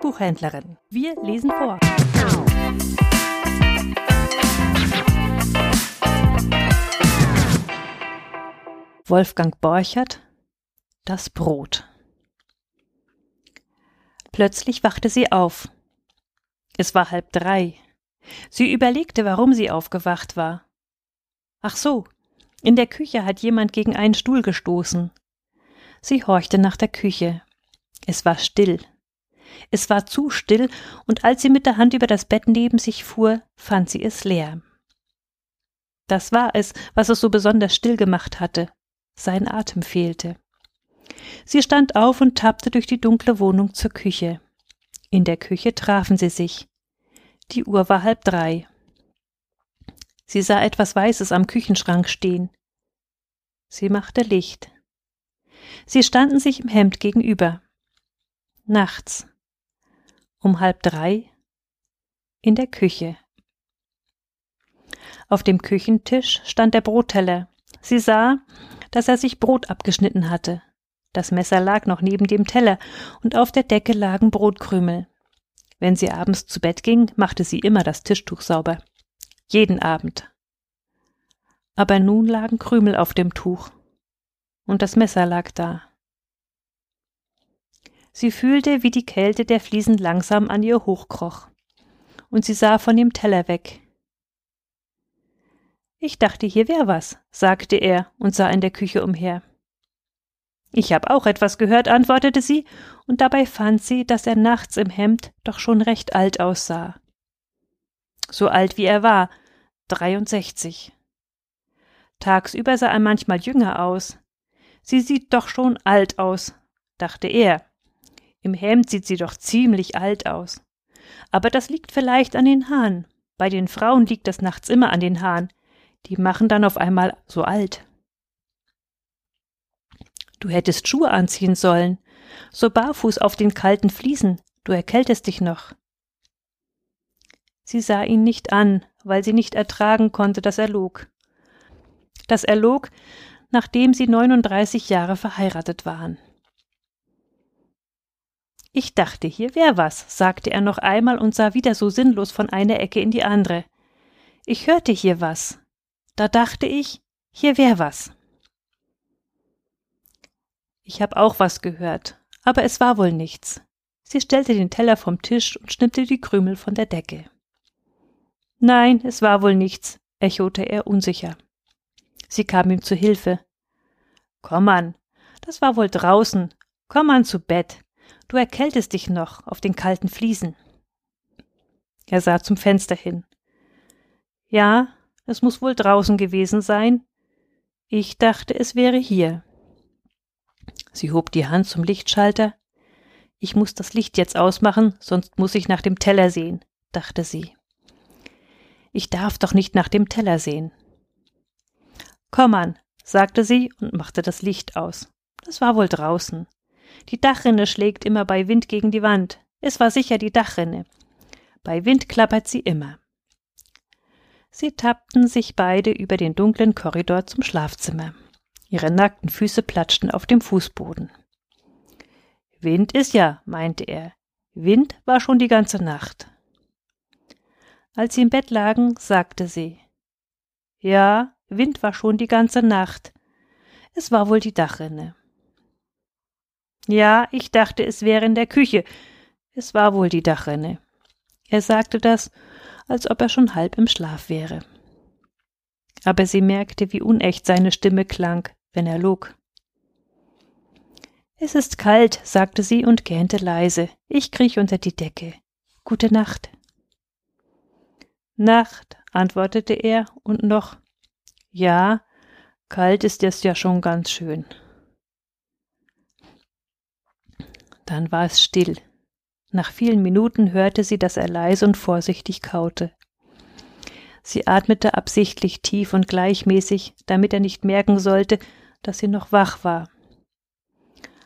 Buchhändlerin. Wir lesen vor. Wolfgang Borchert Das Brot Plötzlich wachte sie auf. Es war halb drei. Sie überlegte, warum sie aufgewacht war. Ach so, in der Küche hat jemand gegen einen Stuhl gestoßen. Sie horchte nach der Küche. Es war still. Es war zu still, und als sie mit der Hand über das Bett neben sich fuhr, fand sie es leer. Das war es, was es so besonders still gemacht hatte. Sein Atem fehlte. Sie stand auf und tappte durch die dunkle Wohnung zur Küche. In der Küche trafen sie sich. Die Uhr war halb drei. Sie sah etwas Weißes am Küchenschrank stehen. Sie machte Licht. Sie standen sich im Hemd gegenüber. Nachts. Um halb drei. In der Küche. Auf dem Küchentisch stand der Brotteller. Sie sah, dass er sich Brot abgeschnitten hatte. Das Messer lag noch neben dem Teller, und auf der Decke lagen Brotkrümel. Wenn sie abends zu Bett ging, machte sie immer das Tischtuch sauber. Jeden Abend. Aber nun lagen Krümel auf dem Tuch. Und das Messer lag da. Sie fühlte, wie die Kälte der Fliesen langsam an ihr hochkroch. Und sie sah von dem Teller weg. Ich dachte, hier wär was, sagte er und sah in der Küche umher. Ich hab auch etwas gehört, antwortete sie, und dabei fand sie, dass er nachts im Hemd doch schon recht alt aussah. So alt wie er war, dreiundsechzig. Tagsüber sah er manchmal jünger aus. Sie sieht doch schon alt aus, dachte er. Im Hemd sieht sie doch ziemlich alt aus. Aber das liegt vielleicht an den Haaren. Bei den Frauen liegt das nachts immer an den Haaren. Die machen dann auf einmal so alt. Du hättest Schuhe anziehen sollen, so barfuß auf den kalten Fliesen, du erkältest dich noch. Sie sah ihn nicht an, weil sie nicht ertragen konnte, dass er log. Dass er log, nachdem sie 39 Jahre verheiratet waren. Ich dachte, hier wär was, sagte er noch einmal und sah wieder so sinnlos von einer Ecke in die andere. Ich hörte hier was. Da dachte ich, hier wär was. Ich hab auch was gehört, aber es war wohl nichts. Sie stellte den Teller vom Tisch und schnippte die Krümel von der Decke. Nein, es war wohl nichts, echote er unsicher. Sie kam ihm zu Hilfe. Komm an, das war wohl draußen. Komm an zu Bett. Du erkältest dich noch auf den kalten Fliesen. Er sah zum Fenster hin. Ja, es muss wohl draußen gewesen sein. Ich dachte, es wäre hier. Sie hob die Hand zum Lichtschalter. Ich muss das Licht jetzt ausmachen, sonst muss ich nach dem Teller sehen, dachte sie. Ich darf doch nicht nach dem Teller sehen. Komm an, sagte sie und machte das Licht aus. Das war wohl draußen. Die Dachrinne schlägt immer bei Wind gegen die Wand. Es war sicher die Dachrinne. Bei Wind klappert sie immer. Sie tappten sich beide über den dunklen Korridor zum Schlafzimmer. Ihre nackten Füße platschten auf dem Fußboden. Wind ist ja, meinte er. Wind war schon die ganze Nacht. Als sie im Bett lagen, sagte sie Ja, Wind war schon die ganze Nacht. Es war wohl die Dachrinne. Ja, ich dachte, es wäre in der Küche. Es war wohl die Dachrinne. Er sagte das, als ob er schon halb im Schlaf wäre. Aber sie merkte, wie unecht seine Stimme klang, wenn er log. Es ist kalt, sagte sie und gähnte leise. Ich kriech unter die Decke. Gute Nacht. Nacht, antwortete er und noch. Ja, kalt ist es ja schon ganz schön. Dann war es still. Nach vielen Minuten hörte sie, dass er leise und vorsichtig kaute. Sie atmete absichtlich tief und gleichmäßig, damit er nicht merken sollte, dass sie noch wach war.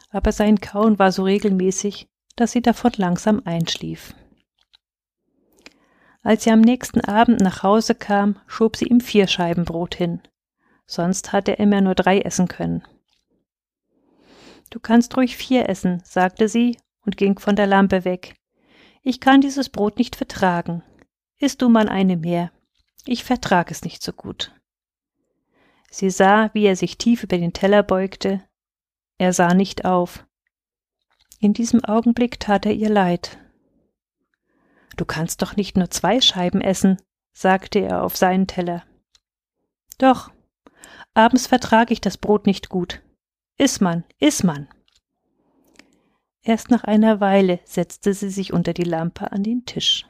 Aber sein Kauen war so regelmäßig, dass sie davon langsam einschlief. Als sie am nächsten Abend nach Hause kam, schob sie ihm vier Scheiben Brot hin. Sonst hatte er immer nur drei essen können. Du kannst ruhig vier essen, sagte sie und ging von der Lampe weg. Ich kann dieses Brot nicht vertragen. Iss du mal eine mehr. Ich vertrag es nicht so gut. Sie sah, wie er sich tief über den Teller beugte. Er sah nicht auf. In diesem Augenblick tat er ihr leid. Du kannst doch nicht nur zwei Scheiben essen, sagte er auf seinen Teller. Doch, abends vertrage ich das Brot nicht gut. Iss man, iss man. Erst nach einer Weile setzte sie sich unter die Lampe an den Tisch.